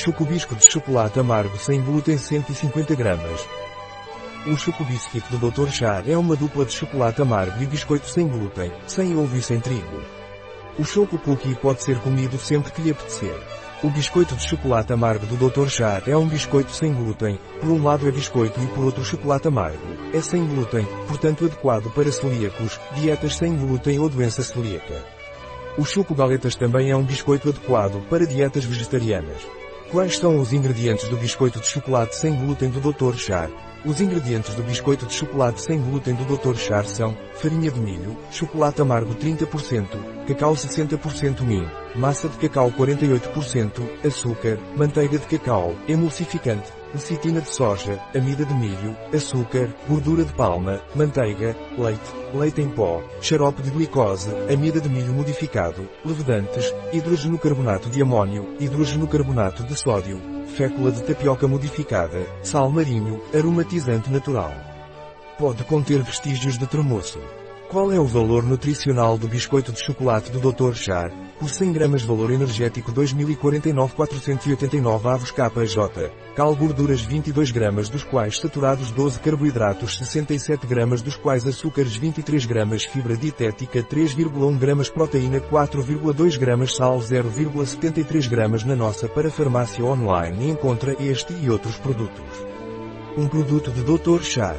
Chocobisco de chocolate amargo sem glúten 150 gramas. O Chocobiscuit do Dr. Char é uma dupla de chocolate amargo e biscoito sem glúten, sem ovo e sem trigo. O Choco Cookie pode ser comido sempre que lhe apetecer. O biscoito de chocolate amargo do Dr. Char é um biscoito sem glúten, por um lado é biscoito e por outro chocolate amargo. É sem glúten, portanto adequado para celíacos, dietas sem glúten ou doença celíaca. O Choco Galetas também é um biscoito adequado para dietas vegetarianas. Quais são os ingredientes do biscoito de chocolate sem glúten do Dr. Char? Os ingredientes do biscoito de chocolate sem glúten do Dr. Char são farinha de milho, chocolate amargo 30%, cacau 60% min, massa de cacau 48%, açúcar, manteiga de cacau, emulsificante, lecitina de soja, amida de milho, açúcar, gordura de palma, manteiga, leite, leite em pó, xarope de glicose, amida de milho modificado, levedantes, hidrogeno carbonato de amônio, hidrogeno carbonato de sódio, fécula de tapioca modificada, sal marinho, aromatizante natural. Pode conter vestígios de tremoço. Qual é o valor nutricional do biscoito de chocolate do Dr. Char? Por 100 gramas valor energético 2049 489 avos KJ. Cal gorduras 22 gramas dos quais saturados 12 carboidratos 67 gramas dos quais açúcares 23 gramas fibra dietética 3,1 gramas proteína 4,2 gramas sal 0,73 gramas na nossa para farmácia online encontra este e outros produtos. Um produto de Dr. Char.